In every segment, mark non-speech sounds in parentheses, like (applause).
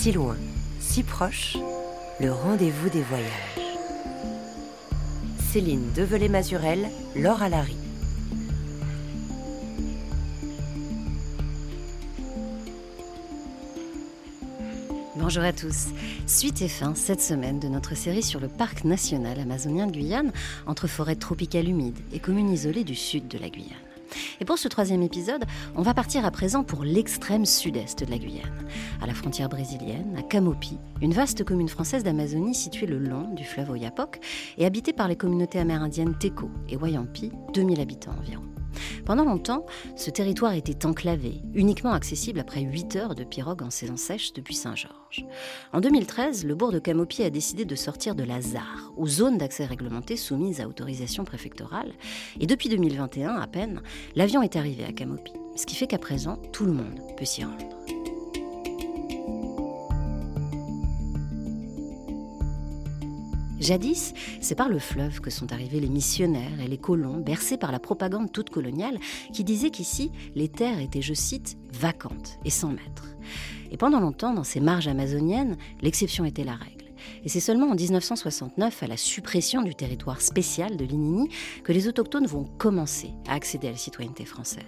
Si loin, si proche, le rendez-vous des voyages. Céline Develay-Mazurel, Laure Alary. Bonjour à tous. Suite et fin cette semaine de notre série sur le parc national amazonien de Guyane, entre forêts tropicales humides et communes isolées du sud de la Guyane. Et pour ce troisième épisode, on va partir à présent pour l'extrême sud-est de la Guyane, à la frontière brésilienne, à Camopi, une vaste commune française d'Amazonie située le long du fleuve Oyapock et habitée par les communautés amérindiennes Teco et Wayampi, 2000 habitants environ. Pendant longtemps, ce territoire était enclavé, uniquement accessible après 8 heures de pirogue en saison sèche depuis Saint-Georges. En 2013, le bourg de Camopi a décidé de sortir de la ZAR, ou zone d'accès réglementée soumise à autorisation préfectorale, et depuis 2021 à peine, l'avion est arrivé à Camopi, ce qui fait qu'à présent, tout le monde peut s'y rendre. Jadis, c'est par le fleuve que sont arrivés les missionnaires et les colons, bercés par la propagande toute coloniale, qui disait qu'ici, les terres étaient, je cite, vacantes et sans maître. Et pendant longtemps, dans ces marges amazoniennes, l'exception était la règle. Et c'est seulement en 1969, à la suppression du territoire spécial de l'Inini, que les autochtones vont commencer à accéder à la citoyenneté française.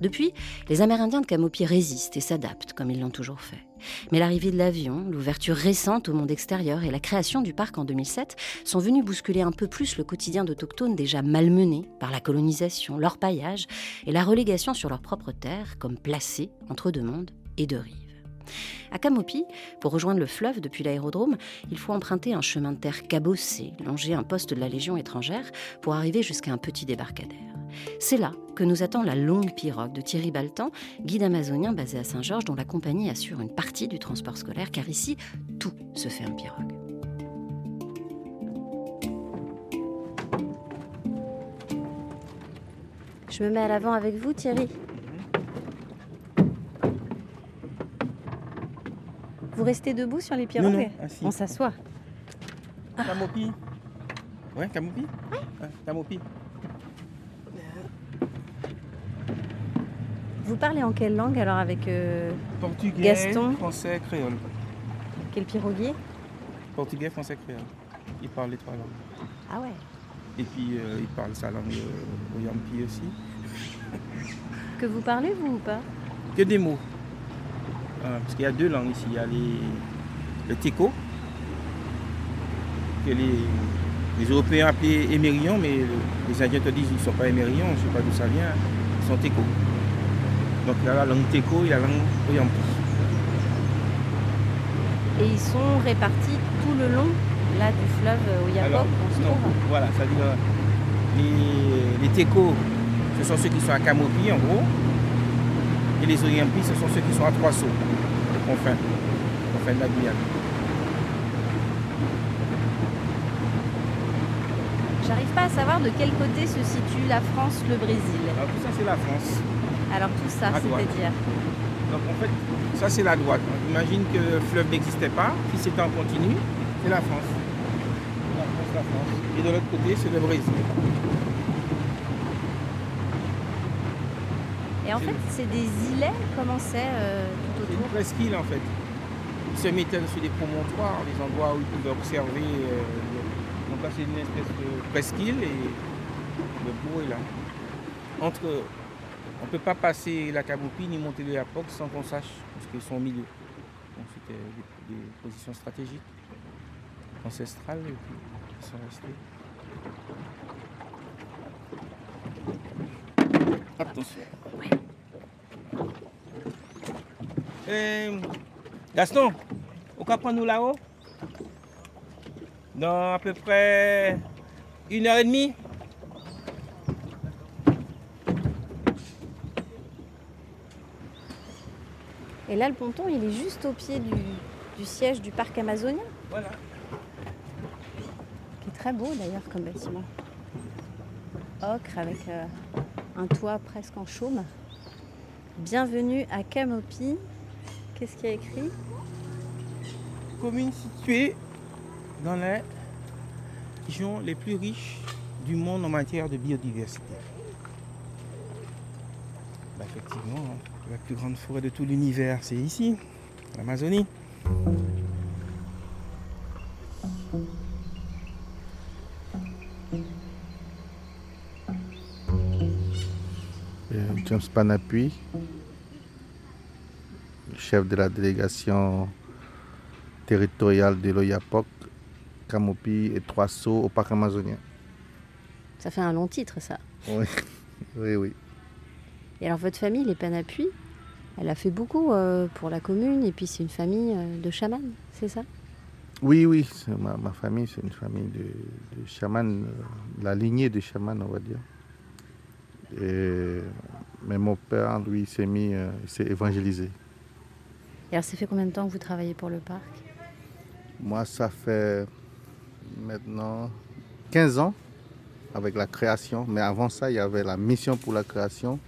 Depuis, les Amérindiens de Camopi résistent et s'adaptent, comme ils l'ont toujours fait. Mais l'arrivée de l'avion, l'ouverture récente au monde extérieur et la création du parc en 2007 sont venus bousculer un peu plus le quotidien d'autochtones déjà malmenés par la colonisation, leur paillage et la relégation sur leur propre terre comme placés entre deux mondes et deux rives. À Camopi, pour rejoindre le fleuve depuis l'aérodrome, il faut emprunter un chemin de terre cabossé, longer un poste de la Légion étrangère pour arriver jusqu'à un petit débarcadère. C'est là que nous attend la longue pirogue de Thierry Baltan, guide amazonien basé à Saint-Georges, dont la compagnie assure une partie du transport scolaire, car ici, tout se fait en pirogue. Je me mets à l'avant avec vous, Thierry. Vous restez debout sur les pirogues Non, non, assis. On s'assoit. Camopi Ouais, Camopi Ouais, Camopi. Vous parlez en quelle langue alors avec euh, Portugais, Gaston. français, créole. quel piroguier Portugais, français, créole. Il parle les trois langues. Ah ouais. Et puis, euh, il parle sa langue euh, au Yampi aussi. Que vous parlez vous ou pas? Que des mots. Euh, parce qu'il y a deux langues ici. Il y a les, le teco, que les, les Européens appellent émérion, mais le- les Indiens te disent qu'ils ne sont pas émérions, je ne sais pas d'où ça vient, ils sont teco. Donc il y a la langue teco et la langue oyampi. Et ils sont répartis tout le long là du fleuve Oyapock, Alors, on se non, trouve. voilà, c'est-à-dire les, les Teco, ce sont ceux qui sont à Camopi en gros, et les Oyampi, ce sont ceux qui sont à Trois confins, confins de la Guyane. J'arrive pas à savoir de quel côté se situe la France, le Brésil. Alors tout ça c'est la France. Alors tout ça, c'est-à-dire Donc en fait, ça c'est la droite. On imagine que le fleuve n'existait pas, si c'était en continu, c'est la France. La France, la France. Et de l'autre côté, c'est le Brésil. Et en fait, c'est des îlets, comment c'est euh, tout C'est une autour presqu'île en fait. Ils se mettaient sur des promontoires, des endroits où ils pouvaient observer. euh, là c'est une espèce de presqu'île et le bourg est là. Entre, on ne peut pas passer la Camopi ni monter le Yapoc sans qu'on sache, parce qu'ils sont au milieu. Donc c'était des, des positions stratégiques, ancestrales, et puis ils sont restés. Attention. Euh, Gaston, au cap nous là-haut Dans à peu près une heure et demie Et là, le ponton, il est juste au pied du, du siège du parc amazonien, Voilà. qui est très beau d'ailleurs comme bâtiment. Ocre avec euh, un toit presque en chaume. Bienvenue à Camopi. Qu'est-ce qu'il y a écrit Commune située dans les régions les plus riches du monde en matière de biodiversité. Bah, effectivement, hein, la plus grande forêt de tout l'univers, c'est ici, l'Amazonie. James Panapui, chef de la délégation territoriale de l'Oyapok, Camopi et Trois Sceaux au parc amazonien. Ça fait un long titre, ça. Oui, (laughs) oui, oui. Et alors, votre famille, les Panapui, elle a fait beaucoup euh, pour la commune, et puis c'est une famille euh, de chamans, c'est ça? Oui, oui, ma, ma, famille, c'est une famille de, de chamans, euh, la lignée de chamans, on va dire. Et, mais mon père, lui, s'est mis, s'est évangélisé. Et alors, ça fait combien de temps que vous travaillez pour le parc? Moi, ça fait maintenant 15 ans avec la création. Mais avant ça, il y avait la mission pour la création.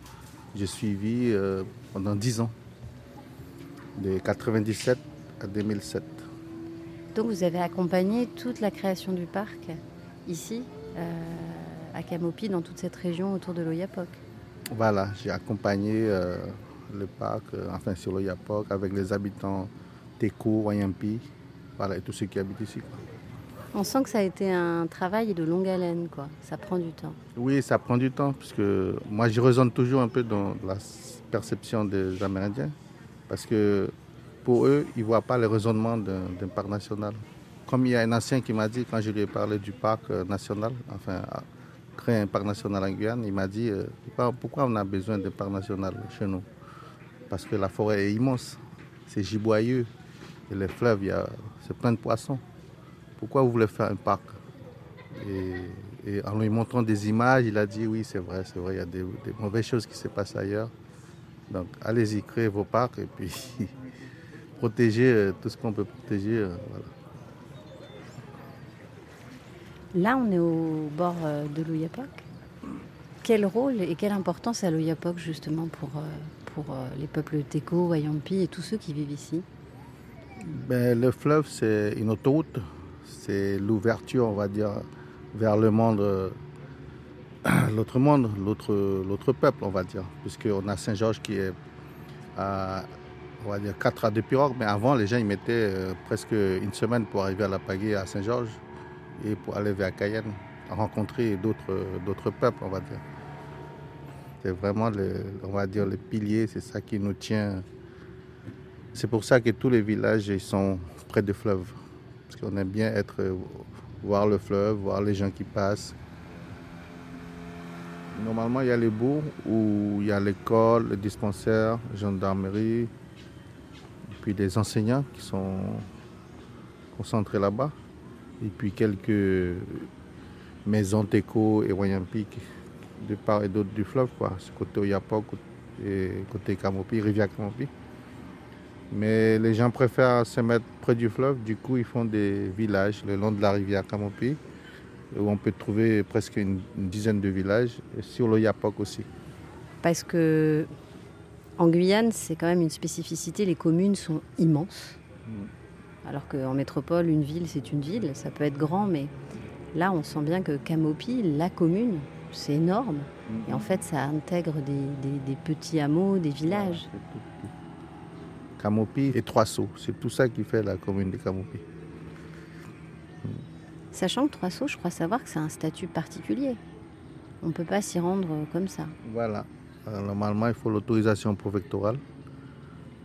J'ai suivi euh, pendant 10 ans, de 97 à 2007. Donc vous avez accompagné toute la création du parc ici, euh, à Camopi, dans toute cette région autour de l'Oyapok Voilà, j'ai accompagné euh, le parc, euh, enfin sur l'Oyapok, avec les habitants Teko, Wayampi, voilà, et tous ceux qui habitent ici. Quoi. On sent que ça a été un travail de longue haleine, quoi. Ça prend du temps. Oui, ça prend du temps, puisque moi, je résonne toujours un peu dans la perception des Amérindiens, parce que pour eux, ils ne voient pas le raisonnement d'un parc national. Comme il y a un ancien qui m'a dit, quand je lui ai parlé du parc national, enfin, créer un parc national en Guyane, il m'a dit, pourquoi on a besoin d'un parc national chez nous? Parce que la forêt est immense, c'est giboyeux, et les fleuves, c'est plein de poissons pourquoi vous voulez faire un parc? Et, en lui montrant des images, il a dit oui, c'est vrai, c'est vrai, il y a des, mauvaises choses qui se passent ailleurs. Donc allez-y, créez vos parcs et puis (laughs) protégez tout ce qu'on peut protéger. Voilà. Là, on est au bord de l'Ouyapok. Quel rôle et quelle importance a l'Ouyapok justement pour, pour les peuples Teko, Wayampi et tous ceux qui vivent ici ben, Le fleuve, c'est une autoroute c'est l'ouverture, on va dire, vers le monde, (clears throat) l'autre monde, l'autre peuple, on va dire. Puisqu'on a Saint-Georges qui est à, on va dire, 4 à 2 pirogues, mais avant, les gens, ils mettaient presque une semaine pour arriver à la pagaie à Saint-Georges et pour aller vers Cayenne, rencontrer d'autres peuples, on va dire. C'est vraiment, le, on va dire, le pilier, c'est ça qui nous tient. C'est pour ça que tous les villages sont près du fleuve parce qu'on aime bien être, voir le fleuve, voir les gens qui passent. Normalement, il y a les bourgs où il y a l'école, le dispensaire, gendarmerie, puis des enseignants qui sont concentrés là-bas, et puis quelques maisons Teco et Wayampi de part et d'autre du fleuve, quoi. côté Oyapok et côté Camopi, rivière Camopi. Mais les gens préfèrent se mettre près du fleuve, du coup ils font des villages le long de la rivière Camopi, où on peut trouver presque une, une dizaine de villages, et sur le Yapok aussi. Parce que en Guyane, c'est quand même une spécificité, les communes sont immenses. Mmh. Alors qu'en métropole, une ville, c'est une ville, ça peut être grand, mais là on sent bien que Camopi, la commune, c'est énorme. Mmh. Et en fait, ça intègre des, des, des petits hameaux, des villages. Camopi et Trois Sceaux. C'est tout ça qui fait la commune de Camopi. Sachant que Trois Sceaux, je crois savoir que c'est un statut particulier. On ne peut pas s'y rendre comme ça. Voilà. Alors, normalement, il faut l'autorisation préfectorale.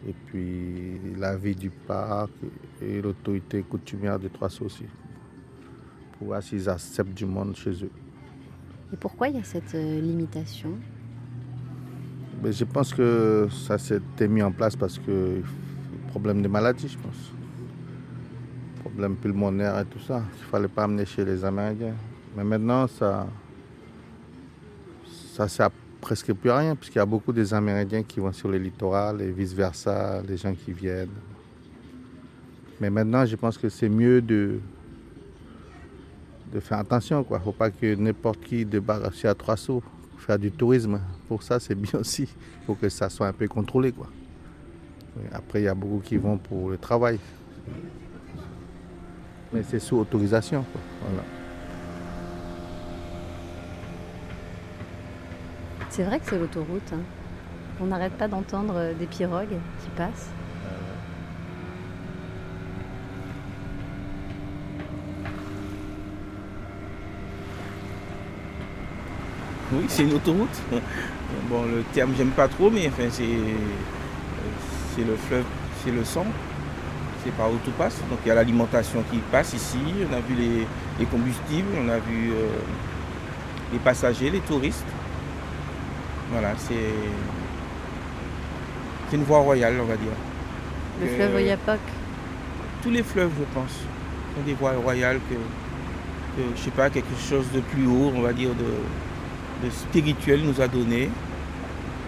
Et puis l'avis du parc et l'autorité coutumière de Trois Sceaux aussi. Pour voir s'ils acceptent du monde chez eux. Et pourquoi il y a cette euh, limitation? Mais je pense que ça s'est mis en place parce que problème de maladie, je pense. Problème pulmonaire et tout ça. Il ne fallait pas amener chez les Amérindiens. Mais maintenant, ça ça sert presque plus à rien, puisqu'il y a beaucoup des Amérindiens qui vont sur le littoral et vice-versa, les gens qui viennent. Mais maintenant, je pense que c'est mieux de, de faire attention. Il ne faut pas que n'importe qui débarque à trois sauts faire du tourisme. Pour ça, c'est bien aussi. Il faut que ça soit un peu contrôlé. Quoi. Après, il y a beaucoup qui vont pour le travail. Mais c'est sous autorisation. C'est vrai que c'est l'autoroute. Hein. On n'arrête pas d'entendre des pirogues qui passent. Oui, c'est une autoroute. (laughs) Bon, le terme, j'aime pas trop, mais enfin, c'est, le fleuve, c'est le sang. C'est par où tout passe. Donc il y a l'alimentation qui passe ici. On a vu les, combustibles, on a vu euh, les passagers, les touristes. Voilà, c'est, une voie royale, on va dire. Le fleuve Oyapock Tous les fleuves, je pense, sont des voies royales que, que je sais pas, quelque chose de plus haut, on va dire, de, de spirituel nous a donné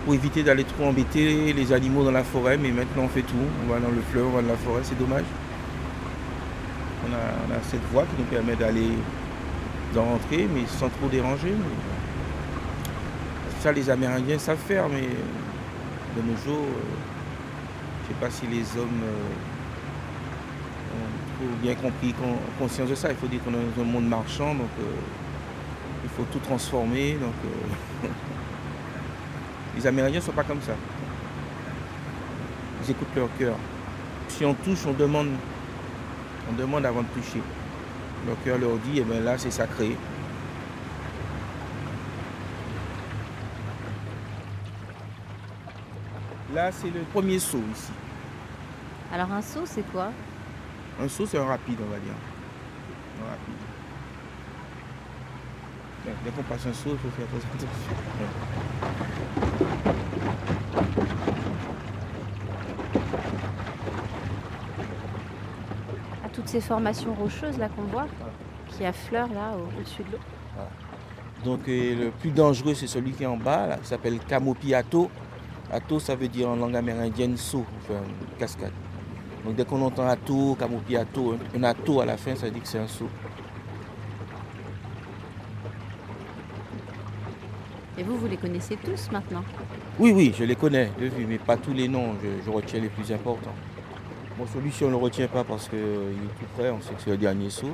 pour éviter d'aller trop embêter les animaux dans la forêt, mais maintenant on fait tout. On va dans le fleuve, on va dans la forêt, c'est dommage. On a, cette voie qui nous permet d'aller d'en rentrer, mais sans trop déranger. Ça, les Amérindiens savent faire, mais de nos jours, euh, je ne sais pas si les hommes euh, ont bien compris, conscience de ça. Il faut dire qu'on est dans un monde marchand, donc euh, faut tout transformer. Donc, (laughs) Les Amérindiens ne sont pas comme ça. Ils écoutent leur cœur. Si on touche, on demande, on demande avant de toucher. Leur cœur leur dit, eh bien là c'est sacré. Là c'est le premier saut ici. Alors un saut c'est quoi? Un saut c'est un rapide on va dire. Un rapide. Dès qu'on passe un saut, il faut faire très attention. À toutes ces formations rocheuses là qu'on voit, qui affleurent là au-dessus de l'eau. Donc le plus dangereux c'est celui qui est en bas, là, qui s'appelle Kamopi Ato. Ça veut dire en langue amérindienne saut, enfin cascade. Donc dès qu'on entend Ato, Kamopi Ato, un Ato à la fin ça veut dire que c'est un saut. Et vous, vous les connaissez tous maintenant Oui, oui, je les connais, mais pas tous les noms. Je, retiens les plus importants. Bon, celui-ci, on ne le retient pas parce qu'il est tout près, on sait que c'est le dernier saut.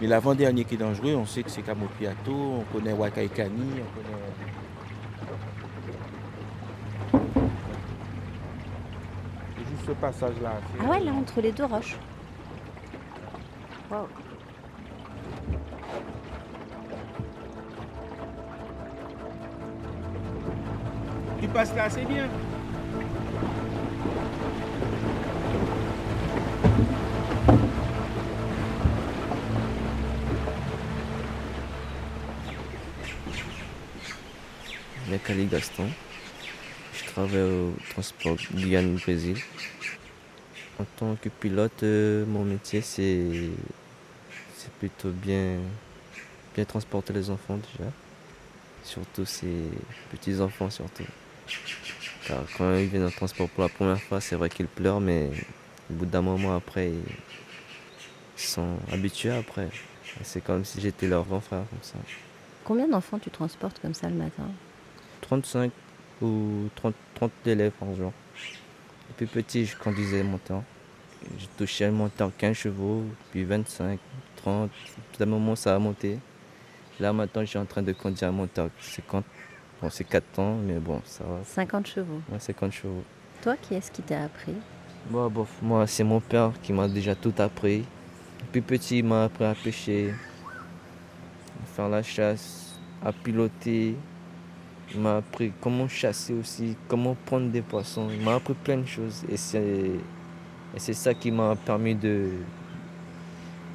Mais l'avant-dernier qui est dangereux, on sait que c'est Kamopiato, on connaît Wakaikani, on connaît. C'est juste ce passage-là. Ah ouais, là, entre les deux roches. Wow. Là, c'est bien. Cali Gaston. Je travaille au transport Guyane-Brésil. En tant que pilote, euh, mon métier c'est plutôt bien, bien transporter les enfants déjà. Surtout ces petits enfants surtout. Car quand ils viennent en transport pour la première fois, c'est vrai qu'ils pleurent, mais au bout d'un moment après, ils sont habitués après. C'est comme si j'étais leur grand frère comme ça. Combien d'enfants tu transportes comme ça le matin? 35 ou 30, 30 élèves par jour. Depuis petit, je conduisais mon temps. Je touchais mon temps 15 chevaux, puis 25, 30. D'un moment, ça a monté. Là, maintenant, je suis en train de conduire mon temps 50 Bon, c'est 4 ans, mais bon, ça va. 50 chevaux Ouais, 50 chevaux. Toi, qui est-ce qui t'a appris? Bon, bon, moi, c'est mon père qui m'a déjà tout appris. Depuis petit, il m'a appris à pêcher, à faire la chasse, à piloter. Il m'a appris comment chasser aussi, comment prendre des poissons. Il m'a appris plein de choses. Et c'est, et c'est ça qui m'a permis de,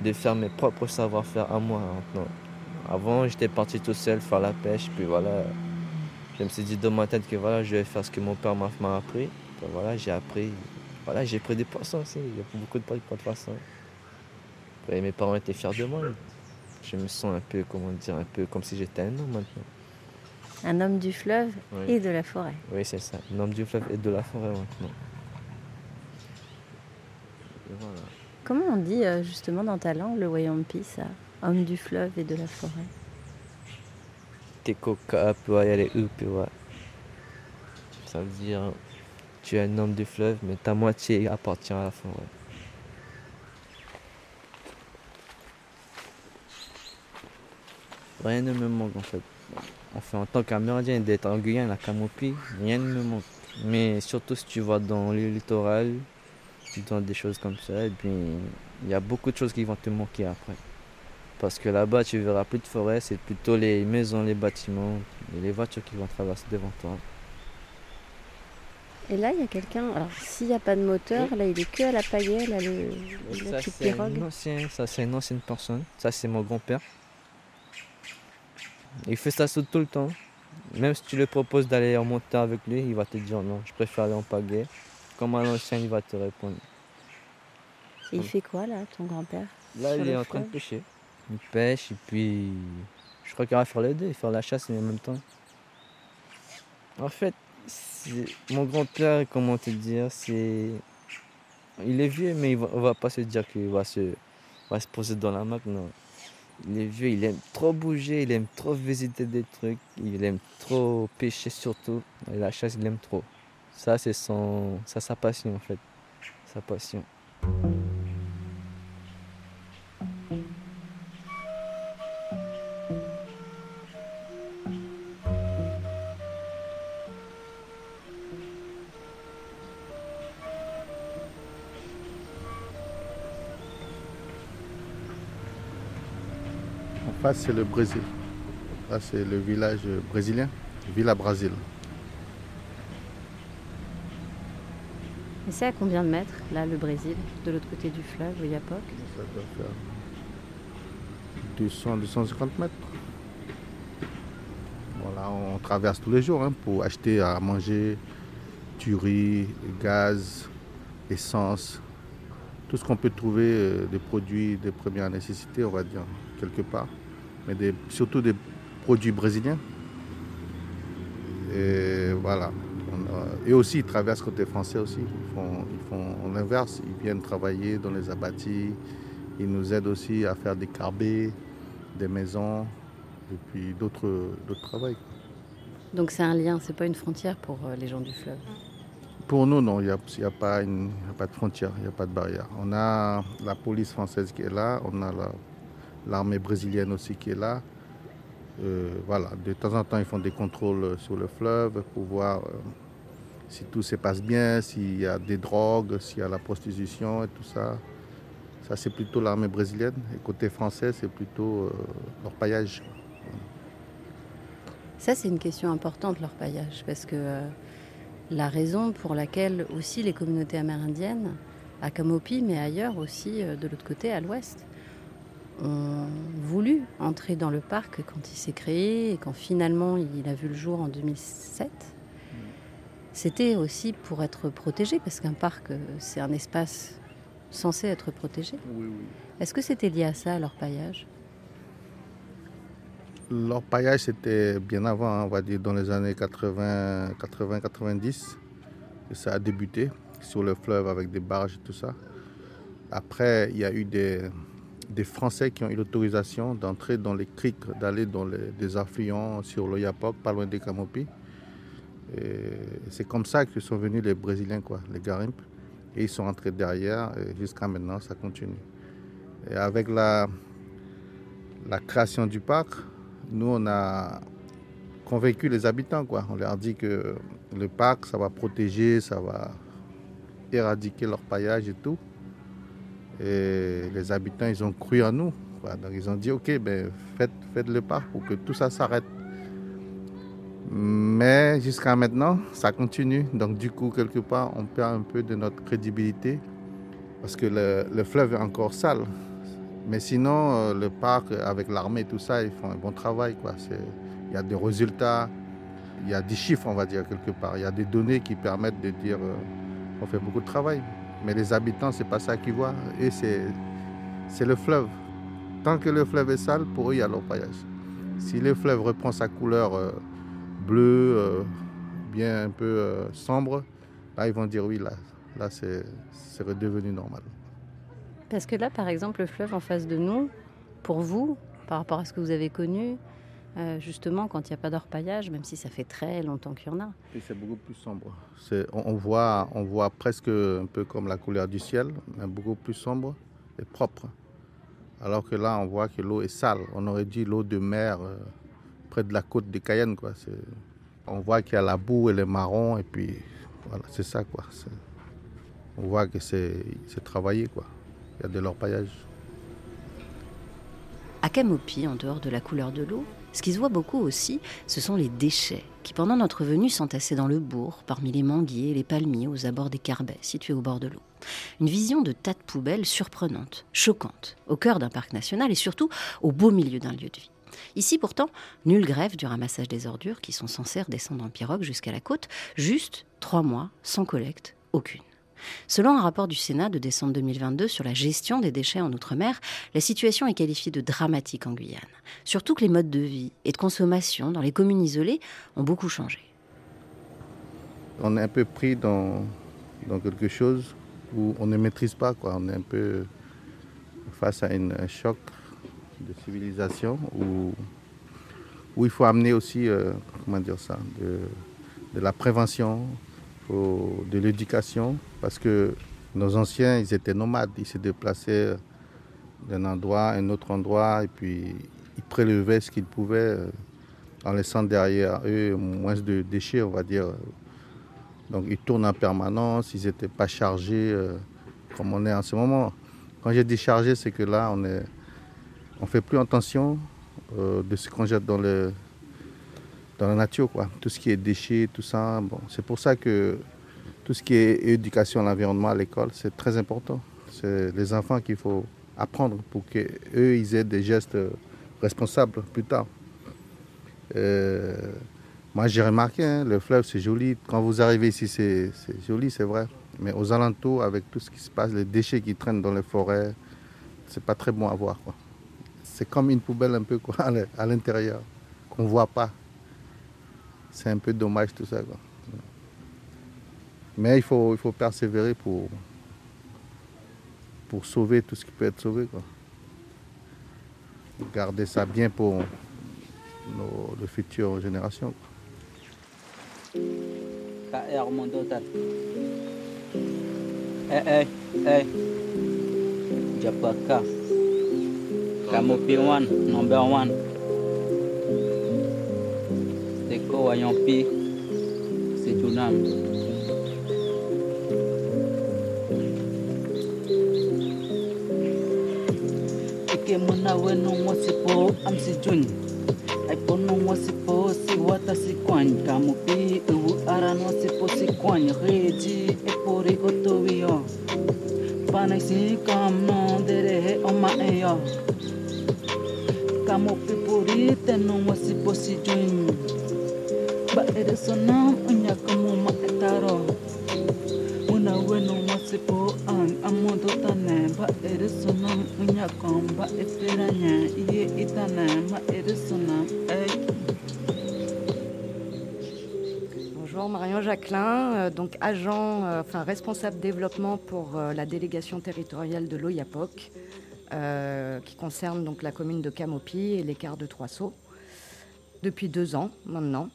de faire mes propres savoir-faire à moi maintenant. Avant, j'étais parti tout seul faire la pêche, puis voilà, je me suis dit dans ma tête que voilà, je vais faire ce que mon père m'a appris. voilà, j'ai appris. Voilà, j'ai pris des poissons aussi. Il y a beaucoup de poissons. Après, mes parents étaient fiers de moi. Je me sens un peu, comment dire, un peu comme si j'étais un homme maintenant. Un homme du fleuve et de la forêt. Oui, c'est ça. Un homme du fleuve et de la forêt maintenant. Comment on dit euh, justement dans ta langue le Wayampi, ça Homme du fleuve et de la forêt? Ça veut dire tu es un homme du fleuve, mais ta moitié appartient à la forêt. Rien ne me manque en fait. Enfin, en tant qu'Amérindien d'être en Guyane, la Camopi, rien ne me manque. Mais surtout si tu vas dans le littoral, dans des choses comme ça, et puis il y a beaucoup de choses qui vont te manquer après. Parce que là-bas, tu verras plus de forêt, c'est plutôt les maisons, les bâtiments. Et les voitures qui vont traverser devant toi. Et là, il y a quelqu'un. Alors, s'il n'y a pas de moteur, là, il est que à la paillette, là, le, la Ça, petite c'est pirogue. un ancien, ça, c'est une ancienne personne. Ça, c'est mon grand-père. Il fait ça tout le temps. Même si tu lui proposes d'aller en moteur avec lui, il va te dire non, je préfère aller en pagaie. Comme un ancien, il va te répondre. Et il fait quoi, là, ton grand-père Là, il est en train de pêcher. Il pêche et puis je crois qu'il va faire les deux, faire la chasse en même temps. En fait, mon grand-père, comment te dire, c'est. Il est vieux, mais il va, on va pas se dire qu'il va se, va se poser dans la mac, non. Il est vieux, il aime trop bouger, il aime trop visiter des trucs, il aime trop pêcher surtout. La chasse, il aime trop. Ça, c'est son, ça, sa passion en fait. Sa passion. En face, c'est le Brésil. Là, c'est le village brésilien, Villa Brasil. Et c'est à combien de mètres, là, le Brésil, de l'autre côté du fleuve, le Yapok Ça doit faire 200, 250 mètres. Voilà, on traverse tous les jours hein, pour acheter à manger, du riz, gaz, essence, tout ce qu'on peut trouver, euh, des produits de première nécessité, on va dire, quelque part, mais des- surtout des produits brésiliens. Et voilà. On et aussi, ils traversent côté français aussi. Ils font, ils font l'inverse. Ils viennent travailler dans les abattis. Ils nous aident aussi à faire des carbets, des maisons, et puis d'autres travails. Donc c'est un lien, c'est pas une frontière pour euh, les gens du fleuve? Pour nous, non, il n'y a, y a pas une- il y a pas de frontière, il n'y a pas de barrière. On a la police française qui est là, on a la- l'armée brésilienne aussi qui est là. Euh, voilà, de temps en temps, ils font des contrôles sur le fleuve pour voir euh, si tout se passe bien, s'il y a des drogues, s'il y a la prostitution et tout ça. Ça, c'est plutôt l'armée brésilienne. Et côté français, c'est plutôt euh, l'orpaillage. Ça, c'est une question importante, leur paillage, parce que euh, la raison pour laquelle aussi les communautés amérindiennes, à Camopi, mais ailleurs aussi, euh, de l'autre côté, à l'ouest, ont voulu entrer dans le parc quand il s'est créé et quand finalement il a vu le jour en 2007, c'était aussi pour être protégé, parce qu'un parc, c'est un espace censé être protégé. Oui, oui. Est-ce que c'était lié à ça, leur paillage Leur paillage, c'était bien avant, hein, on va dire dans les années 80, 80, 90, que ça a débuté sur le fleuve avec des barges et tout ça. Après, il y a eu des, des Français qui ont eu l'autorisation d'entrer dans les criques, d'aller dans les, des affluents sur le Yapok, pas loin des Camopi. C'est comme ça que sont venus les Brésiliens, quoi, les Garimp. Et ils sont entrés derrière, et jusqu'à maintenant, ça continue. Et avec la, la création du parc, nous, on a convaincu les habitants. Quoi. On leur dit que le parc, ça va protéger, ça va éradiquer leur paillage et tout. Et les habitants, ils ont cru en nous. Donc, ils ont dit, OK, ben, faites, le parc pour que tout ça s'arrête. Mais jusqu'à maintenant, ça continue. Donc, du coup, quelque part, on perd un peu de notre crédibilité parce que le, le fleuve est encore sale. Mais sinon, euh, le parc, avec l'armée et tout ça, ils font un bon travail. Il y a des résultats, il y a des chiffres, on va dire, quelque part. Il y a des données qui permettent de dire euh, on fait beaucoup de travail. Mais les habitants, c'est pas ça qu'ils voient. Et c'est le fleuve. Tant que le fleuve est sale, pour eux, il y a l'orpaillage. Si le fleuve reprend sa couleur euh, bleue, euh, bien un peu euh, sombre, là, ils vont dire oui, là, là c'est redevenu normal. Parce que là, par exemple, le fleuve en face de nous, pour vous, par rapport à ce que vous avez connu, euh, justement, quand il n'y a pas d'orpaillage, même si ça fait très longtemps qu'il y en a, Et c'est beaucoup plus sombre. C'est- on, on voit, on voit presque un peu comme la couleur du ciel, mais beaucoup plus sombre et propre. Alors que là, on voit que l'eau est sale. On aurait dit l'eau de mer euh, près de la côte de Cayenne. Quoi. On voit qu'il y a la boue et les marrons, et puis voilà, c'est ça. Quoi. C'est- On voit que c'est c'est travaillé. Quoi. Il y a de l'orpaillage. à Camopi, en dehors de la couleur de l'eau, Ce qui se voit beaucoup aussi, ce sont les déchets qui, pendant notre venue, s'entassaient dans le bourg, parmi les manguiers et les palmiers aux abords des carbets situés au bord de l'eau. Une vision de tas de poubelles surprenante, choquante, au cœur d'un parc national et surtout au beau milieu d'un lieu de vie. Ici, pourtant, nulle grève du ramassage des ordures qui sont censées redescendre en pirogue jusqu'à la côte, juste trois mois sans collecte aucune. Selon un rapport du Sénat de décembre 2022 sur la gestion des déchets en Outre-mer, la situation est qualifiée de dramatique en Guyane. Surtout que les modes de vie et de consommation dans les communes isolées ont beaucoup changé. On est un peu pris dans, quelque chose où on ne maîtrise pas. On est un peu face à un choc de civilisation où, il faut amener aussi, euh, comment dire ça, de la prévention, de l'éducation, parce que nos anciens, ils étaient nomades, ils se déplaçaient d'un endroit à un autre endroit, et puis ils prélevaient ce qu'ils pouvaient euh, en laissant derrière eux moins de déchets, on va dire. Donc ils tournent en permanence, ils n'étaient pas chargés euh, comme on est en ce moment. Quand j'ai dit chargé, c'est que là, on est, on fait plus attention euh, de ce qu'on jette dans le, dans la nature, quoi. Tout ce qui est déchets, tout ça. Bon, c'est pour ça que tout ce qui est éducation à l'environnement à l'école, c'est très important. C'est les enfants qu'il faut apprendre pour qu'eux, ils aient des gestes responsables plus tard. Euh, moi, j'ai remarqué, hein, le fleuve, c'est joli. Quand vous arrivez ici, c'est joli, c'est vrai. Mais aux alentours, avec tout ce qui se passe, les déchets qui traînent dans les forêts, c'est pas très bon à voir. C'est comme une poubelle un peu quoi, (laughs) à l'intérieur, qu'on voit pas c'est un peu dommage tout ça. Mais il faut, il faut persévérer pour, pour sauver tout ce qui peut être sauvé. Garder ça bien pour nos, futures générations. Japaka. Kamopi one, number one. Wayampi, c'est Junam. Ike muna wenu mwasipo amsijun. Aipono mwasipo si wata si kwany. Kamupi uwu aran mwasipo si kwany. Reji epori otowio. Panay si kam non derehe oma eyo. Kamupi puri tenu mwasipo si jun. Bonjour, Marion Jacquelin, euh, donc agent, euh, enfin responsable développement pour euh, la délégation territoriale de l'OIAPOC, qui concerne donc la commune de Camopi et l'écart de Trois Sceaux, depuis deux ans maintenant.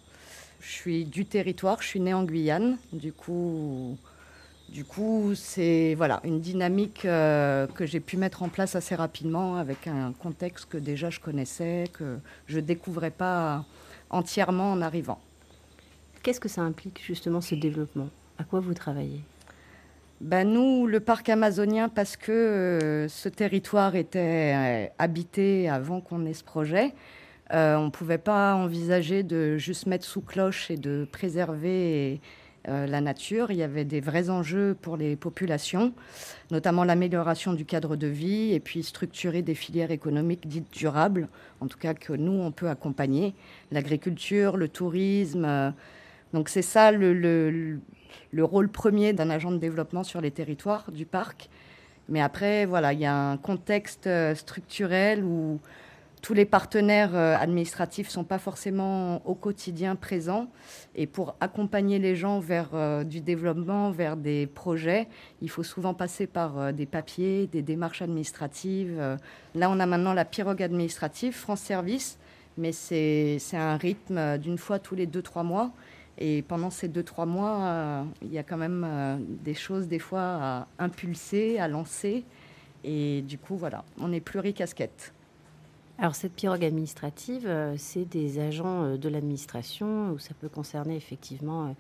Je suis du territoire, je suis née en Guyane. Du coup, du coup c'est voilà, une dynamique euh, que j'ai pu mettre en place assez rapidement avec un contexte que déjà je connaissais, que je ne découvrais pas entièrement en arrivant. Qu'est-ce que ça implique justement ce développement? À quoi vous travaillez? Ben nous, le parc amazonien, parce que euh, ce territoire était euh, habité avant qu'on ait ce projet, euh, on ne pouvait pas envisager de juste mettre sous cloche et de préserver euh, la nature. Il y avait des vrais enjeux pour les populations, notamment l'amélioration du cadre de vie et puis structurer des filières économiques dites durables, en tout cas que nous, on peut accompagner. L'agriculture, le tourisme. Euh, donc c'est ça le, le, rôle premier d'un agent de développement sur les territoires du parc. Mais après, voilà, il y a un contexte structurel où tous les partenaires euh, administratifs ne sont pas forcément au quotidien présents. Et pour accompagner les gens vers euh, du développement, vers des projets, il faut souvent passer par euh, des papiers, des démarches administratives. Là, on a maintenant la pirogue administrative, France Service, mais c'est un rythme d'une fois tous les deux, trois mois. Et pendant ces deux, trois mois, il y a quand même des choses, des fois, à impulser, à lancer. Et du coup, voilà, on est pluricasquette. Alors cette pirogue administrative, euh, c'est des agents euh, de l'administration où ça peut concerner effectivement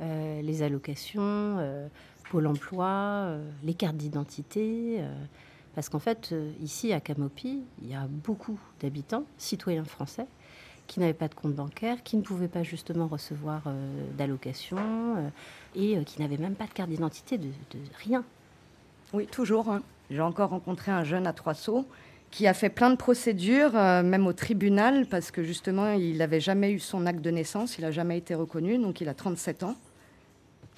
euh, les allocations, Pôle emploi, les cartes d'identité. parce qu'en fait, ici à Camopi, il y a beaucoup d'habitants, citoyens français, qui n'avaient pas de compte bancaire, qui ne pouvaient pas justement recevoir d'allocations et qui n'avaient même pas de carte d'identité, de, rien. Oui, toujours. Hein. J'ai encore rencontré un jeune à Trois Sceaux qui a fait plein de procédures, même au tribunal, parce que justement, il n'avait jamais eu son acte de naissance, il n'a jamais été reconnu, donc il a 37 ans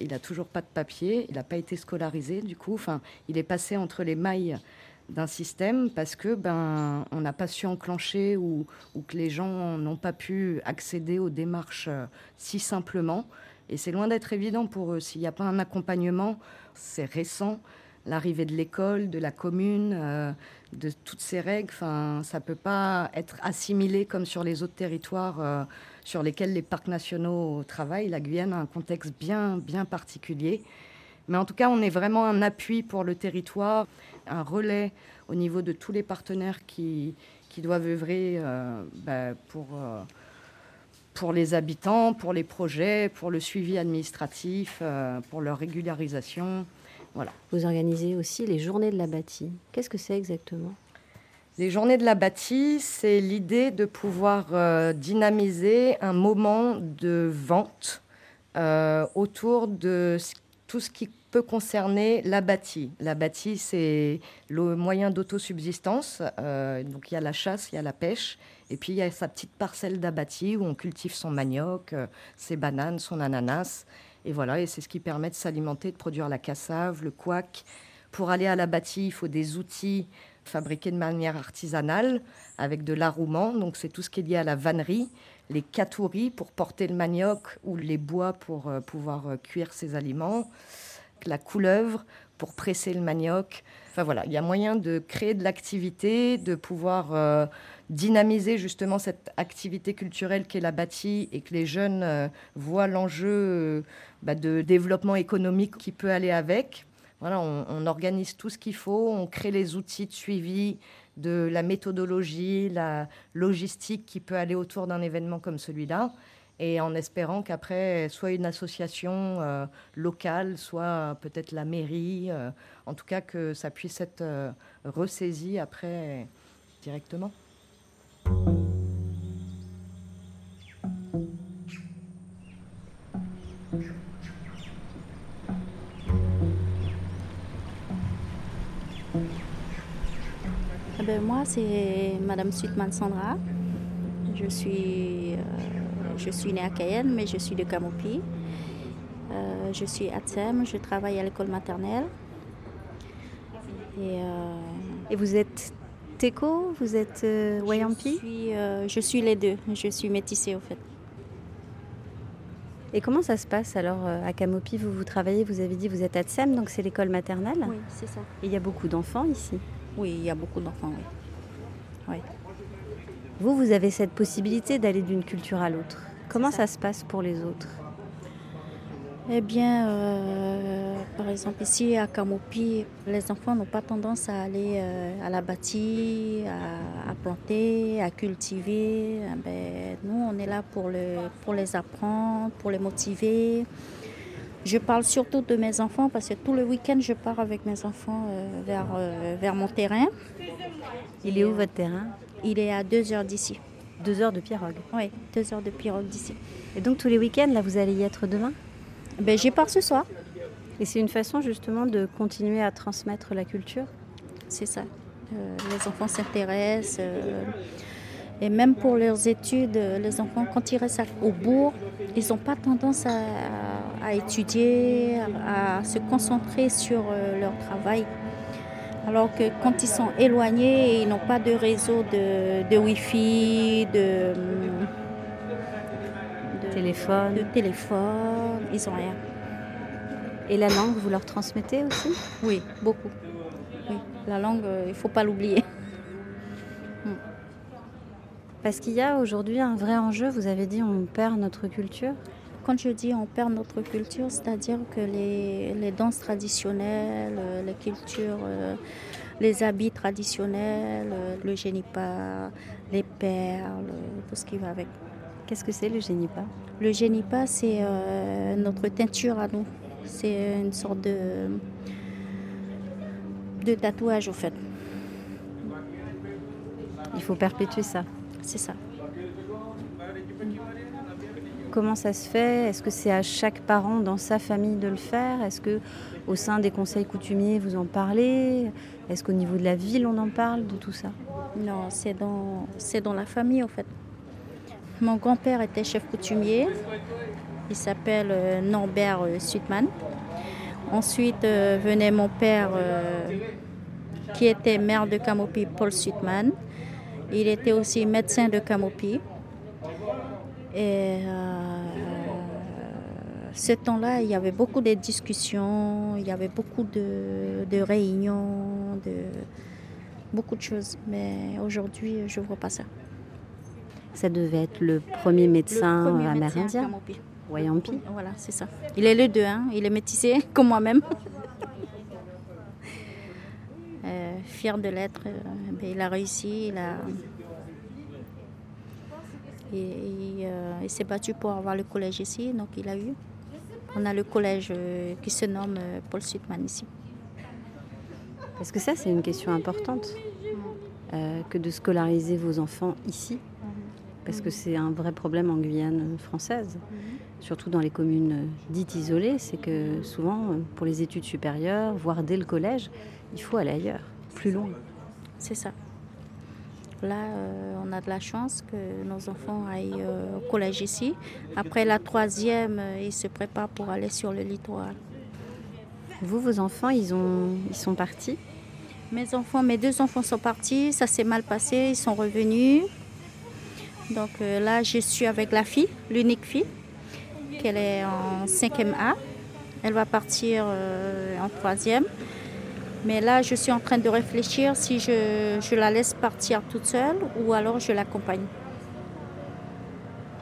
il n'a toujours pas de papier, il n'a pas été scolarisé du coup. Enfin, il est passé entre les mailles d'un système parce que ben on n'a pas su enclencher ou, que les gens n'ont pas pu accéder aux démarches euh, si simplement. Et c'est loin d'être évident pour eux. S'il n'y a pas un accompagnement, c'est récent. L'arrivée de l'école, de la commune, euh, de toutes ces règles, enfin, ça peut pas être assimilé comme sur les autres territoires. Euh, sur lesquels les parcs nationaux travaillent. La Guyane a un contexte bien, bien particulier. Mais en tout cas, on est vraiment un appui pour le territoire, un relais au niveau de tous les partenaires qui, qui doivent œuvrer euh, bah, pour, pour les habitants, pour les projets, pour le suivi administratif, pour leur régularisation. Voilà. Vous organisez aussi les journées de la bâtie. Qu'est-ce que c'est exactement? Les journées de la bâtie, c'est l'idée de pouvoir euh, dynamiser un moment de vente euh, autour de tout ce qui peut concerner la bâtie. La bâtie, c'est le moyen d'autosubsistance. Euh, donc il y a la chasse, il y a la pêche, et puis il y a sa petite parcelle d'abattis où on cultive son manioc, ses bananes, son ananas. Et voilà, et c'est ce qui permet de s'alimenter, de produire la cassave, le couac. Pour aller à la bâtie, il faut des outils fabriqués de manière artisanale avec de l'arrouement. Donc c'est tout ce qui est lié à la vannerie, les catouris pour porter le manioc ou les bois pour euh, pouvoir euh, cuire ses aliments, la couleuvre pour presser le manioc. Enfin voilà, il y a moyen de créer de l'activité, de pouvoir euh, dynamiser justement cette activité culturelle qu'est la bâtie et que les jeunes voient l'enjeu bah, de développement économique qui peut aller avec on, organise tout ce qu'il faut, on crée les outils de suivi de la méthodologie, la logistique qui peut aller autour d'un événement comme celui-là, et en espérant qu'après, soit une association euh, locale, soit peut-être la mairie, euh, en tout cas que ça puisse être euh, ressaisi après directement. Moi, c'est Madame Sutman Sandra. Je suis, euh, je suis née à Cayenne, mais je suis de Camopi. Euh, je suis ATSEM, je travaille à l'école maternelle. Et, euh, Et, vous êtes Teco Vous êtes Wayampi je suis, je suis les deux. Je suis métissée, au fait. Et comment ça se passe alors à Camopi? Vous, vous travaillez, vous avez dit vous êtes ATSEM, donc c'est l'école maternelle? Oui, c'est ça. Et il y a beaucoup d'enfants ici? Oui, il y a beaucoup d'enfants, oui. Vous, vous avez cette possibilité d'aller d'une culture à l'autre. Comment ça. se passe pour les autres? Eh bien, euh, par exemple, ici à Kamopi, les enfants n'ont pas tendance à aller euh, à la bâtie, à, planter, à cultiver. Eh ben, nous, on est là pour, le, pour les apprendre, pour les motiver. Je parle surtout de mes enfants parce que tout le week-end, je pars avec mes enfants euh, vers, vers mon terrain. Il est où votre terrain? Il est à deux heures d'ici. Deux heures de pirogue Oui, deux heures de pirogue d'ici. Et donc tous les week-ends, là, vous allez y être demain? Ben, J'y pars ce soir. Et c'est une façon justement de continuer à transmettre la culture? C'est ça. Euh, les enfants s'intéressent. Et même pour leurs études, les enfants, quand ils restent au bourg, ils n'ont pas tendance à, étudier, à, se concentrer sur euh, leur travail. Alors que quand ils sont éloignés, ils n'ont pas de réseau de, de Wi-Fi, de, téléphone. de téléphone, ils n'ont rien. Et la langue, vous leur transmettez aussi? Oui, beaucoup. La langue, euh, il ne faut pas l'oublier. Parce qu'il y a aujourd'hui un vrai enjeu, vous avez dit on perd notre culture quand je dis on perd notre culture, c'est-à-dire que les, danses traditionnelles, euh, les cultures, euh, les habits traditionnels, euh, le génipa, les perles, tout ce qui va avec. Qu'est-ce que c'est le génipa Le génipa, c'est notre teinture à nous. C'est une sorte de, de tatouage, au fait. Il faut perpétuer ça. C'est ça. Comment ça se fait? Est-ce que c'est à chaque parent dans sa famille de le faire? Est-ce que au sein des conseils coutumiers vous en parlez? Est-ce qu'au niveau de la ville on en parle de tout ça? Non, c'est dans, la famille en fait. Mon grand-père était chef coutumier. Il s'appelle euh, Norbert euh, Sudman. Ensuite euh, venait mon père qui était maire de Camopi, Paul Sudman. Il était aussi médecin de Camopi. Et ce temps-là, il y avait beaucoup de discussions, il y avait beaucoup de, réunions, de beaucoup de choses. Mais aujourd'hui, je ne vois pas ça. Ça devait être le premier médecin le premier amérindien Wayampi. Voilà, c'est ça. Il est le deux, hein. il est métissé (laughs) comme moi-même. Euh, fier de l'être, euh, ben, il a réussi, il a. Euh, il s'est battu pour avoir le collège ici, donc il a eu. On a le collège euh, qui se nomme Paul Sutman ici. Est-ce que ça, c'est une question importante que de scolariser vos enfants ici? Parce que c'est un vrai problème en Guyane française surtout dans les communes dites isolées, c'est que souvent, pour les études supérieures, voire dès le collège, il faut aller ailleurs, plus loin. C'est ça. Là, euh, on a de la chance que nos enfants aillent euh, au collège ici. Après la troisième, euh, ils se préparent pour aller sur le littoral. Vous, vos enfants, ils, ont, ils sont partis? Mes enfants, mes deux enfants sont partis. Ça s'est mal passé. Ils sont revenus. Donc là, je suis avec la fille, l'unique fille qu'elle est en 5e A. Elle va partir euh, en troisième. Mais là, je suis en train de réfléchir si je, la laisse partir toute seule ou alors je l'accompagne.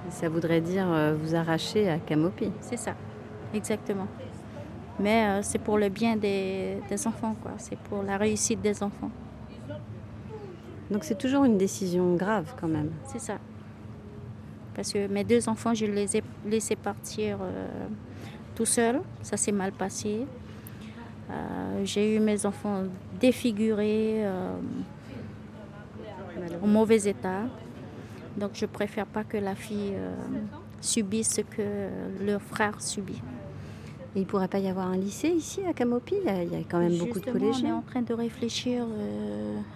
Ça voudrait dire euh, vous arracher à Camopi. C'est ça, exactement. Mais euh, c'est pour le bien des, des enfants, quoi. C'est pour la réussite des enfants. Donc c'est toujours une décision grave quand même. C'est ça. Parce que mes deux enfants, je les ai laissés partir euh, tout seuls. Ça s'est mal passé. Euh, j'ai eu mes enfants défigurés, euh, en mauvais état. Donc je préfère pas que la fille subisse ce que leur frère subit. il ne pourrait pas y avoir un lycée ici à Camopi? Il y, a, quand même beaucoup de collégiens. On est en train de réfléchir.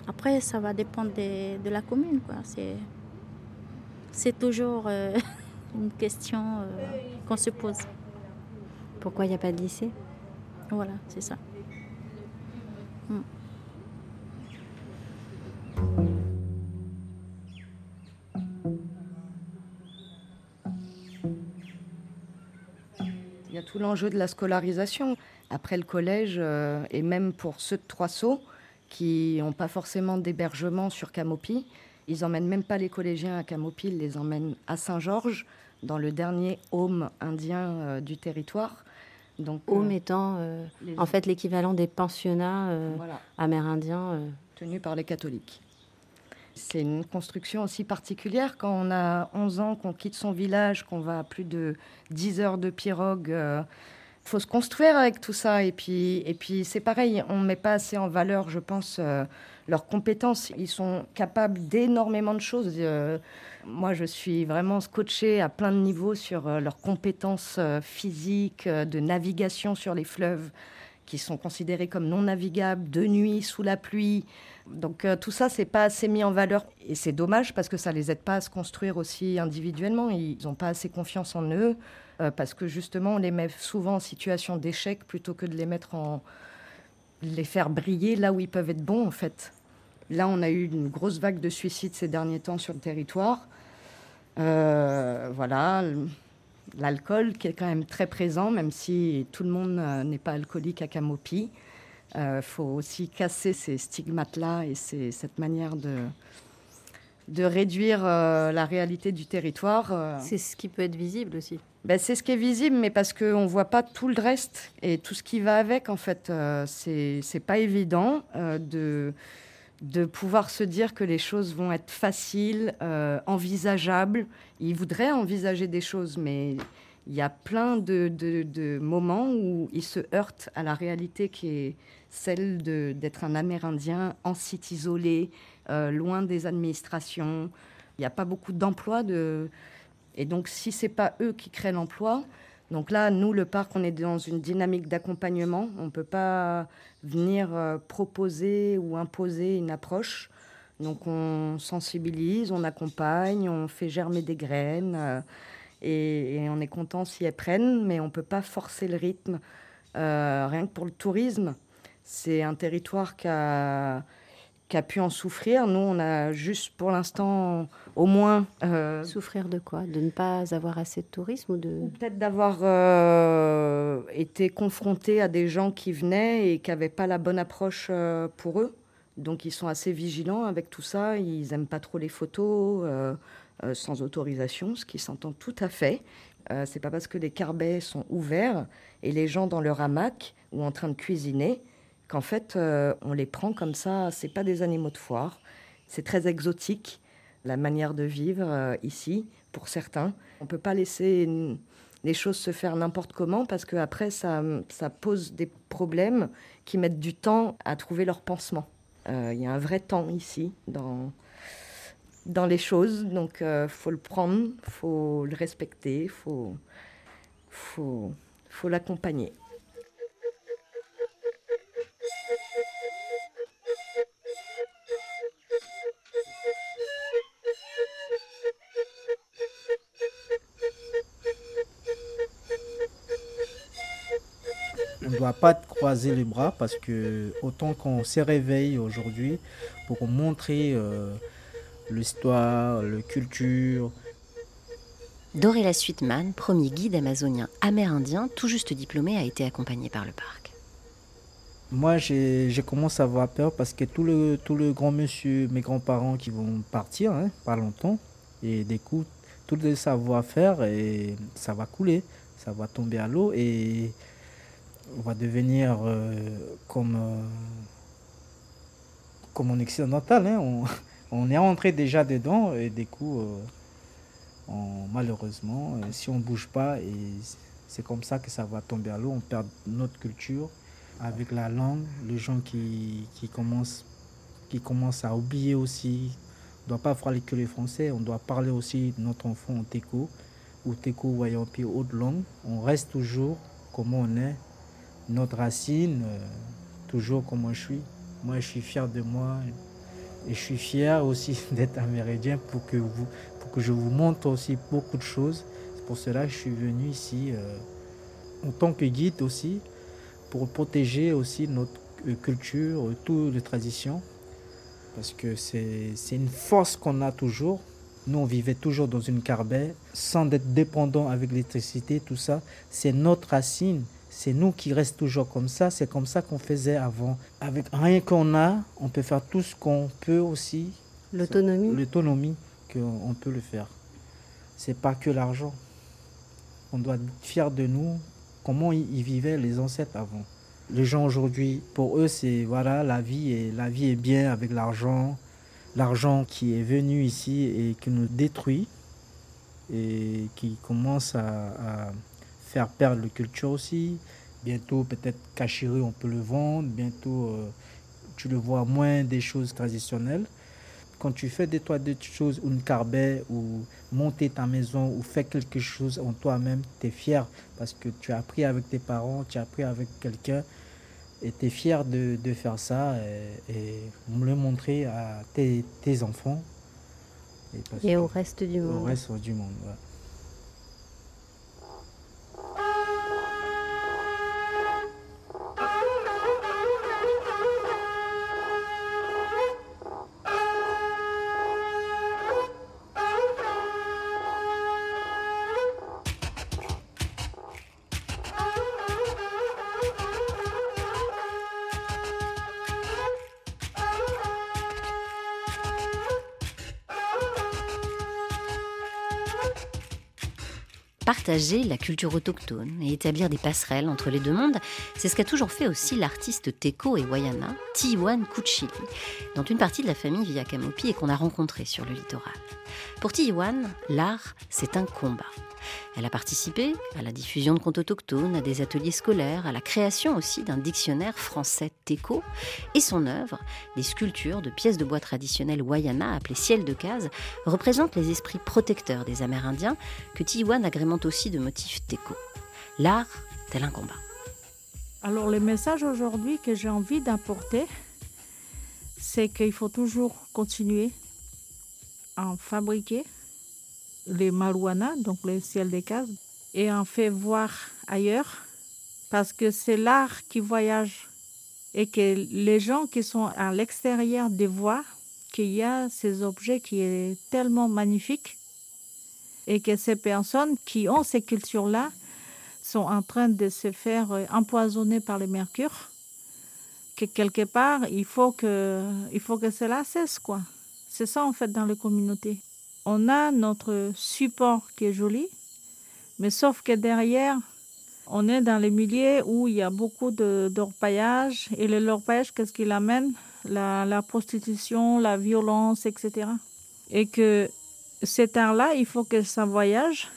après, ça va dépendre de la commune. C'est c'est toujours euh, (laughs) une question euh, qu'on se pose. Pourquoi il n'y a pas de lycée? Voilà, c'est ça. Hmm. Il y a tout l'enjeu de la scolarisation. Après le collège, euh, et même pour ceux de Trois Sceaux, qui n'ont pas forcément d'hébergement sur Camopi, ils n'emmènent même pas les collégiens à Camopi, ils les emmènent à Saint-Georges, dans le dernier home indien euh, du territoire. Donc, home euh, étant euh, en fait l'équivalent des pensionnats amérindiens. Tenus par les catholiques. C'est une construction aussi particulière quand on a 11 ans, qu'on quitte son village, qu'on va à plus de 10 heures de pirogue. Faut se construire avec tout ça. Et puis, et puis c'est pareil, on ne met pas assez en valeur, je pense, leurs compétences. Ils sont capables d'énormément de choses. Euh, moi, je suis vraiment scotchée à plein de niveaux sur euh, leurs compétences euh, physiques, de navigation sur les fleuves qui sont considérés comme non navigables, de nuit, sous la pluie. Donc tout ça, c'est pas assez mis en valeur. Et c'est dommage parce que ça les aide pas à se construire aussi individuellement. Ils n'ont pas assez confiance en eux parce que justement, on les met souvent en situation d'échec plutôt que de les mettre en, les faire briller là où ils peuvent être bons, en fait. Là, on a eu une grosse vague de suicides ces derniers temps sur le territoire. Euh, voilà, l'alcool qui est quand même très présent, même si tout le monde euh, n'est pas alcoolique à Camopi. Il euh, faut aussi casser ces stigmates-là et cette manière de, de réduire la réalité du territoire. C'est ce qui peut être visible aussi. Ben, c'est ce qui est visible, mais parce qu'on ne voit pas tout le reste et tout ce qui va avec, en fait. Euh, c'est pas évident euh, de, de pouvoir se dire que les choses vont être faciles, euh, envisageables. Ils voudraient envisager des choses, mais il y a plein de, de, moments où ils se heurtent à la réalité qui est celle d'être un Amérindien en site isolé, loin des administrations. Il n'y a pas beaucoup d'emplois de Et donc, si c'est pas eux qui créent l'emploi, donc là, nous, le parc, on est dans une dynamique d'accompagnement. On ne peut pas venir euh, proposer ou imposer une approche. Donc on sensibilise, on accompagne, on fait germer des graines euh, et, on est content si elles prennent, mais on ne peut pas forcer le rythme. Euh, rien que pour le tourisme, c'est un territoire qui a, qui a pu en souffrir. Nous, on a juste pour l'instant au moins... Euh, souffrir de quoi? De ne pas avoir assez de tourisme ou de... Peut-être d'avoir été confronté à des gens qui venaient et qui n'avaient pas la bonne approche pour eux. Donc ils sont assez vigilants avec tout ça. Ils n'aiment pas trop les photos euh, euh, sans autorisation, ce qui s'entend tout à fait. Euh, c'est pas parce que les carbets sont ouverts et les gens dans leur hamac ou en train de cuisiner qu'en fait euh, on les prend comme ça. C'est pas des animaux de foire. C'est très exotique la manière de vivre ici pour certains. On peut pas laisser les choses se faire n'importe comment parce que après ça, pose des problèmes qui mettent du temps à trouver leur pansement. Euh, il y a un vrai temps ici dans, dans les choses, donc il euh, faut le prendre, faut le respecter, faut, faut, faut l'accompagner. Doit pas croiser les bras parce que autant qu'on se réveille aujourd'hui pour montrer euh, l'histoire, la culture. Dorella Suitman, premier guide amazonien amérindien, tout juste diplômé, a été accompagné par le parc. Moi, j'ai commencé à avoir peur parce que tout le, tout le grand monsieur, mes grands-parents qui vont partir, hein, pas longtemps, et des coups, tout le savoir-faire, et ça va couler, ça va tomber à l'eau, et on va devenir euh, comme, euh, comme en occidental. Hein. On, (laughs) on, est rentré déjà dedans et des coups, euh, malheureusement, si on ne bouge pas, et c'est comme ça que ça va tomber à l'eau, on perd notre culture avec la langue, les gens qui, qui, commencent, qui à oublier aussi. On ne doit pas parler que les Français, on doit parler aussi de notre enfant en Teco, ou Teco, Wayampi, autre langue. On reste toujours comme on est, notre racine, euh, toujours comme moi je suis. Moi, je suis fier de moi et je suis fier aussi (laughs) d'être amérindien pour que, vous, pour que je vous montre aussi beaucoup de choses. C'est pour cela que je suis venu ici euh, en tant que guide aussi, pour protéger aussi notre euh, culture, toutes les traditions. Parce que c'est une force qu'on a toujours. Nous, on vivait toujours dans une carbet, sans être dépendant avec l'électricité, tout ça. C'est notre racine c'est nous qui restons toujours comme ça. C'est comme ça qu'on faisait avant. Avec rien qu'on a, on peut faire tout ce qu'on peut aussi. L'autonomie L'autonomie, qu'on peut le faire. C'est pas que l'argent. On doit être fier de nous, comment ils vivaient les ancêtres avant. Les gens aujourd'hui, pour eux, c'est voilà, la vie est, la vie est bien avec l'argent. L'argent qui est venu ici et qui nous détruit et qui commence à faire perdre la culture aussi. Bientôt, peut-être Cachiri, on peut le vendre. Bientôt, euh, tu le vois moins des choses traditionnelles. Quand tu fais des toi des choses, une carbet ou monter ta maison ou faire quelque chose en toi-même, tu es fier parce que tu as appris avec tes parents, tu as appris avec quelqu'un et tu es fier de, de, faire ça et, me le montrer à tes, tes enfants. Et, au reste du monde. Au reste du monde, La culture autochtone et établir des passerelles entre les deux mondes, c'est ce qu'a toujours fait aussi l'artiste Teko et Wayana, Tiwan Kuchili, dont une partie de la famille vit à Kamopi et qu'on a rencontré sur le littoral. Pour Tiwan, l'art, c'est un combat. Elle a participé à la diffusion de contes autochtones, à des ateliers scolaires, à la création aussi d'un dictionnaire français teco et son œuvre, des sculptures de pièces de bois traditionnelles Wayana appelées ciel de case, représente les esprits protecteurs des Amérindiens que Tiwan agrémente aussi de motifs teco. L'art, tel un combat. Alors le message aujourd'hui que j'ai envie d'apporter, c'est qu'il faut toujours continuer en fabriquer les marouanas, donc les ciels des cases, et en fait voir ailleurs, parce que c'est l'art qui voyage et que les gens qui sont à l'extérieur des voient qu'il y a ces objets qui est tellement magnifiques et que ces personnes qui ont ces cultures-là sont en train de se faire euh, empoisonner par le mercure, que quelque part, il faut que, il faut que cela cesse, quoi. C'est ça, en fait, dans les communautés. On a notre support qui est joli, mais sauf que derrière, on est dans les milieux où il y a beaucoup d'orpaillage. Et l'orpaillage, qu'est-ce qu'il amène la, prostitution, la violence, etc. Et que cet art-là, il faut que ça voyage.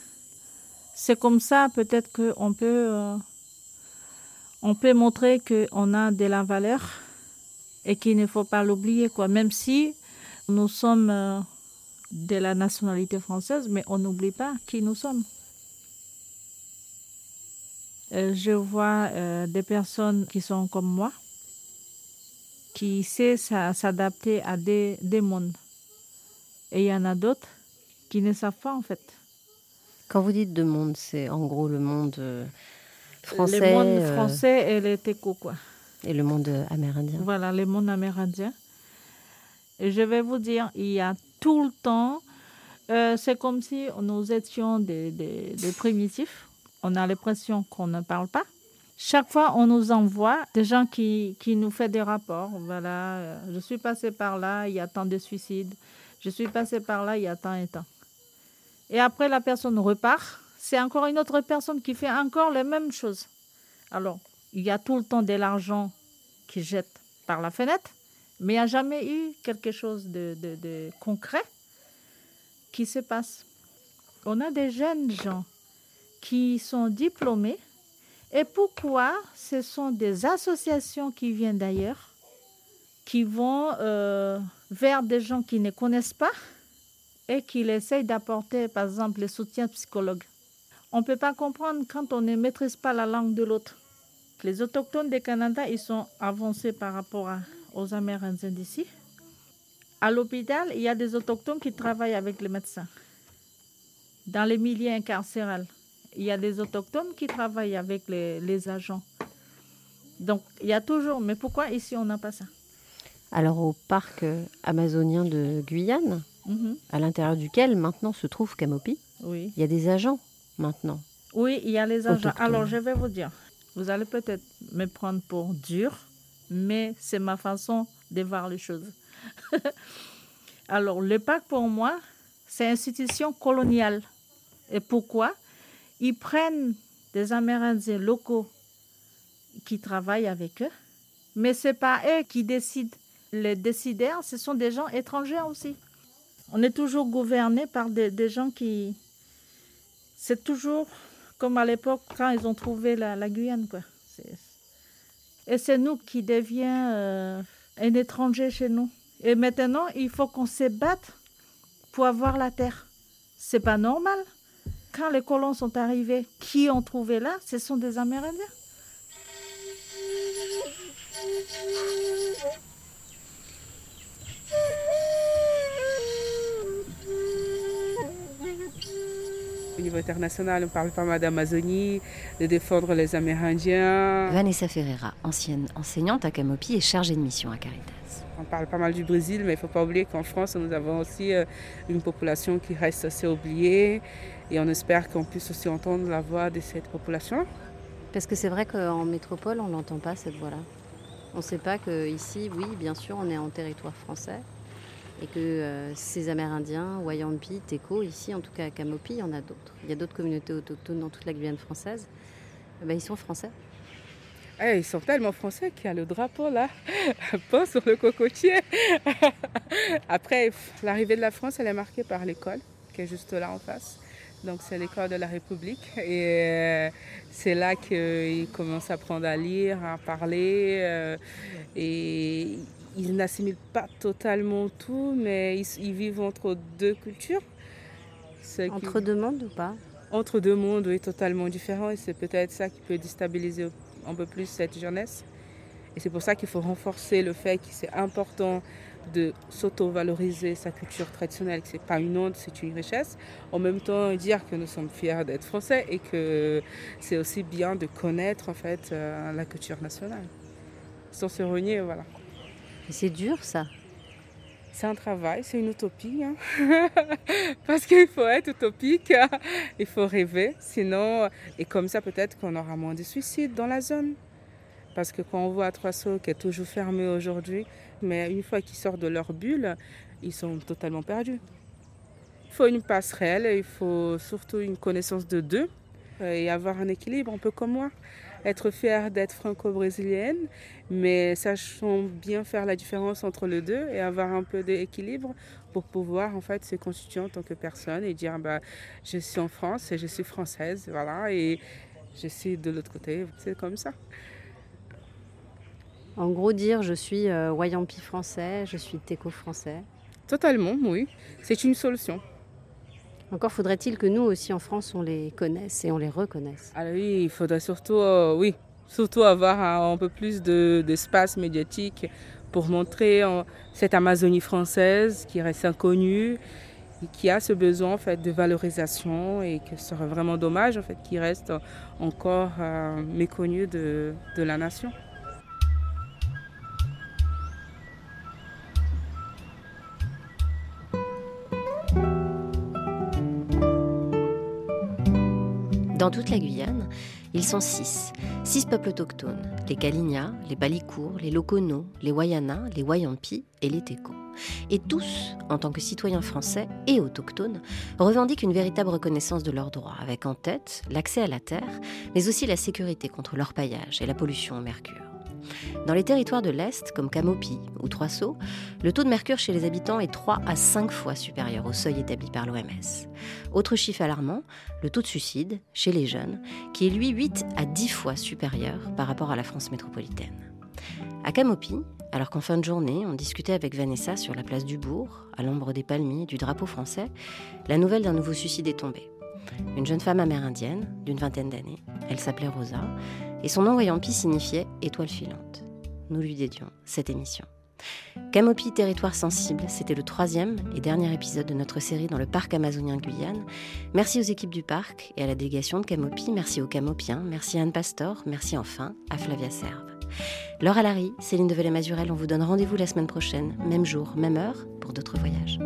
C'est comme ça, peut-être qu'on peut, euh, peut montrer qu'on a de la valeur et qu'il ne faut pas l'oublier, quoi. Même si nous sommes euh, de la nationalité française, mais on n'oublie pas qui nous sommes. Euh, je vois euh, des personnes qui sont comme moi, qui savent s'adapter à des, des mondes. Et il y en a d'autres qui ne savent pas en fait. Quand vous dites deux mondes, c'est en gros le monde français. Le monde français et les teco, quoi. Et le monde amérindien. Voilà, le monde amérindien. Je vais vous dire, il y a tout le temps, euh, c'est comme si nous étions des, des, des primitifs. On a l'impression qu'on ne parle pas. Chaque fois, on nous envoie des gens qui, qui nous font des rapports. Voilà, euh, je suis passé par là, il y a tant de suicides. Je suis passé par là, il y a tant et tant. Et après, la personne repart. C'est encore une autre personne qui fait encore les mêmes choses. Alors, il y a tout le temps de l'argent qui jette par la fenêtre. Mais il n'y a jamais eu quelque chose de, concret qui se passe. On a des jeunes gens qui sont diplômés. Et pourquoi ce sont des associations qui viennent d'ailleurs, qui vont euh, vers des gens qui ne connaissent pas et qui essayent d'apporter, par exemple, le soutien psychologue? On ne peut pas comprendre quand on ne maîtrise pas la langue de l'autre. Les autochtones du Canada, ils sont avancés par rapport à, aux Amérindiens d'ici. À l'hôpital, il y a des autochtones qui travaillent avec les médecins. Dans les milieux incarcérales, il y a des autochtones qui travaillent avec les, les agents. Donc, il y a toujours. Mais pourquoi ici, on n'a pas ça? Alors, au parc amazonien de Guyane, -hmm. à l'intérieur duquel maintenant se trouve Camopi, oui. il y a des agents maintenant. Oui, il y a les agents. Alors, je vais vous dire, vous allez peut-être me prendre pour dur, mais c'est ma façon de voir les choses. (laughs) Alors, le parc, pour moi, c'est une institution coloniale. Et pourquoi? Ils prennent des Amérindiens locaux qui travaillent avec eux, mais ce n'est pas eux qui décident. Les décideurs, ce sont des gens étrangers aussi. On est toujours gouverné par des, gens qui... C'est toujours comme à l'époque quand ils ont trouvé la, la Guyane. Quoi. Et c'est nous qui devions euh, un étranger chez nous. Et maintenant, il faut qu'on se batte pour avoir la terre. C'est pas normal. Quand les colons sont arrivés, qui ont trouvé là Ce sont des Amérindiens. Niveau international, on parle pas mal d'Amazonie, de défendre les Amérindiens. Vanessa Ferreira, ancienne enseignante à Camopi et chargée de mission à Caritas. On parle pas mal du Brésil, mais il ne faut pas oublier qu'en France, nous avons aussi une population qui reste assez oubliée. Et on espère qu'on puisse aussi entendre la voix de cette population. Parce que c'est vrai qu'en métropole, on n'entend pas cette voix-là. On ne sait pas qu'ici, oui, bien sûr, on est en territoire français. Et que euh, ces Amérindiens, Wayampi, Teco, ici, en tout cas à Camopi, il y en a d'autres. Il y a d'autres communautés autochtones dans toute la Guyane française. Ben, ils sont français. Eh, ils sont tellement français qu'il y a le drapeau là, (laughs) pas sur le cocotier. (laughs) Après, l'arrivée de la France, elle est marquée par l'école, qui est juste là en face. Donc c'est l'école de la République et c'est là qu'ils commencent à apprendre à lire, à parler et ils n'assimilent pas totalement tout, mais ils, vivent entre deux cultures. Entre deux mondes ou pas? Entre deux mondes, oui, totalement différents. Et c'est peut-être ça qui peut déstabiliser un peu plus cette jeunesse. Et c'est pour ça qu'il faut renforcer le fait que c'est important de s'auto-valoriser sa culture traditionnelle, que ce n'est pas une honte, c'est une richesse. En même temps, dire que nous sommes fiers d'être français et que c'est aussi bien de connaître en fait euh, la culture nationale. Sans se renier, voilà. C'est dur ça c'est un travail, c'est une utopie. Hein. (laughs) Parce qu'il faut être utopique, (laughs) il faut rêver. Sinon, et comme ça, peut-être qu'on aura moins de suicides dans la zone. Parce que quand on voit Trois-Sauts qui est toujours fermé aujourd'hui, mais une fois qu'ils sortent de leur bulle, ils sont totalement perdus. Il faut une passerelle, il faut surtout une connaissance de deux et avoir un équilibre, un peu comme moi être fière d'être franco-brésilienne, mais sachant bien faire la différence entre les deux et avoir un peu d'équilibre pour pouvoir en fait se constituer en tant que personne et dire bah, je suis en France et je suis française, voilà, et je suis de l'autre côté. C'est comme ça. En gros, dire je suis euh, Wayampi français, je suis Teco français. Totalement, oui. C'est une solution. Encore faudrait-il que nous aussi en France, on les connaisse et on les reconnaisse. Ah oui, il faudrait surtout, euh, oui, surtout avoir un, peu plus d'espace médiatique pour montrer cette Amazonie française qui reste inconnue et qui a ce besoin en fait, de valorisation et que ce serait vraiment dommage en fait, qu'il reste encore euh, méconnu de la nation. Dans toute la Guyane, ils sont six. Six peuples autochtones. Les Kalinia, les Balikours, les Lokono, les Wayana, les Wayampi et les Teko. Et tous, en tant que citoyens français et autochtones, revendiquent une véritable reconnaissance de leurs droits, avec en tête l'accès à la terre, mais aussi la sécurité contre l'orpaillage et la pollution au mercure. Dans les territoires de l'Est, comme Camopi ou Trois-Sauts, le taux de mercure chez les habitants est 3 à 5 fois supérieur au seuil établi par l'OMS. Autre chiffre alarmant, le taux de suicide chez les jeunes, qui est lui 8 à 10 fois supérieur par rapport à la France métropolitaine. À Camopi, alors qu'en fin de journée, on discutait avec Vanessa sur la place du bourg, à l'ombre des palmiers du drapeau français, la nouvelle d'un nouveau suicide est tombée. Une jeune femme amérindienne, d'une vingtaine d'années, elle s'appelait Rosa, et son nom Wayampi signifiait étoile filante. Nous lui dédions cette émission. Camopi, territoire sensible, c'était le troisième et dernier épisode de notre série dans le parc amazonien Guyane. Merci aux équipes du parc et à la délégation de Camopi, merci aux Camopiens, merci à Anne Pastor, merci enfin à Flavia Serve. Laura Larry, Céline Develay-Mazurel, on vous donne rendez-vous la semaine prochaine, même jour, même heure, pour d'autres voyages.